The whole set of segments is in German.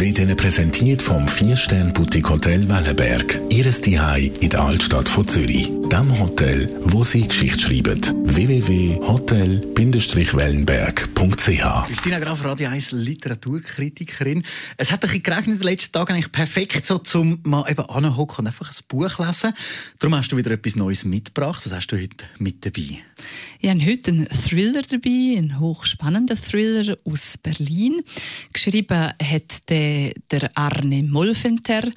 Wird Ihnen präsentiert vom 4-Stern-Boutique Hotel Wellenberg. Ihres Zuhause in der Altstadt von Zürich. Dem Hotel, wo Sie Geschichte schreiben. www.hotel-wellenberg.ch Christina Graf, Radio 1 Literaturkritikerin. Es hat ein bisschen geregnet in den letzten Tagen, eigentlich perfekt so zum mal eben anhocken und einfach ein Buch lesen. Darum hast du wieder etwas Neues mitgebracht. Was hast du heute mit dabei? Ich habe heute einen Thriller dabei, einen hochspannenden Thriller aus Berlin. Geschrieben hat der, der Arne Molfenter.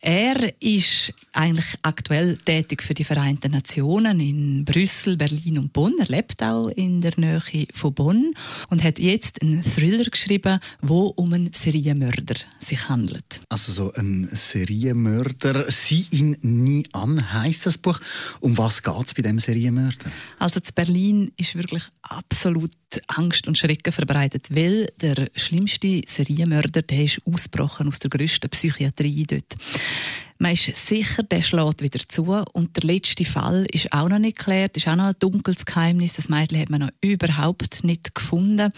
Er ist eigentlich aktuell tätig für die Vereinten Nationen in Brüssel, Berlin und Bonn. Er lebt auch in der Nähe von Bonn und hat jetzt einen Thriller geschrieben, wo um einen Serienmörder sich handelt. Also so ein Serienmörder. Sieh ihn nie an, heißt das Buch. Um was geht es bei dem Serienmörder? Also zu Berlin ist wirklich absolut Angst und Schrecken verbreitet, weil der schlimmste Serienmörder, der ist ausgebrochen aus der grössten Psychiatrie dort. Man ist sicher, der schlägt wieder zu. Und der letzte Fall ist auch noch nicht geklärt, ist auch noch ein dunkles Geheimnis. Das Mädchen hat man noch überhaupt nicht gefunden.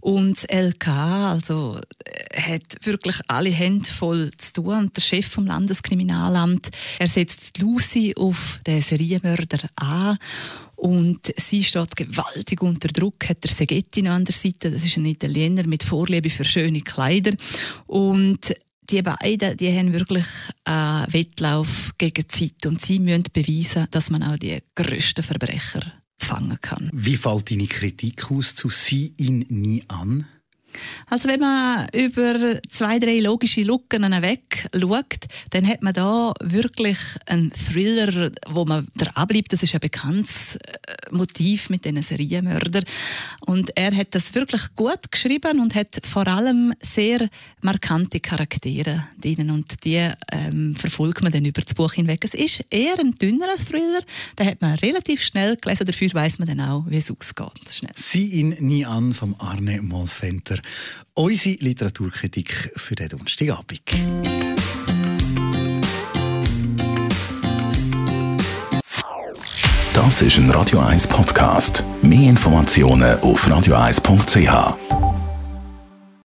Und das LK, also, äh, hat wirklich alle Hände voll zu tun. Und der Chef vom Landeskriminalamt, er setzt Lucy auf den Serienmörder an. Und sie steht gewaltig unter Druck, hat der Segetti noch an der Seite. Das ist ein Italiener mit Vorliebe für schöne Kleider. Und die beiden, die haben wirklich einen Wettlauf gegen die Zeit und sie müssen beweisen, dass man auch die grössten Verbrecher fangen kann. Wie fällt deine Kritik aus zu «Sieh ihn nie an»? Also wenn man über zwei, drei logische Lücken weg schaut, dann hat man da wirklich einen Thriller, wo man der abbleibt. Das ist ein bekanntes äh, Motiv mit diesen Serienmördern. Und er hat das wirklich gut geschrieben und hat vor allem sehr markante Charaktere drinnen. Und die ähm, verfolgt man dann über das Buch hinweg. Es ist eher ein dünnerer Thriller. Den hat man relativ schnell gelesen. Dafür weiß man dann auch, wie es ausgeht. Schnell. «Sieh ihn nie an» vom Arne Molfenter. Unsere Literaturkritik für den Donnerstagabend. Das ist ein Radio 1 Podcast. Mehr Informationen auf radio1.ch.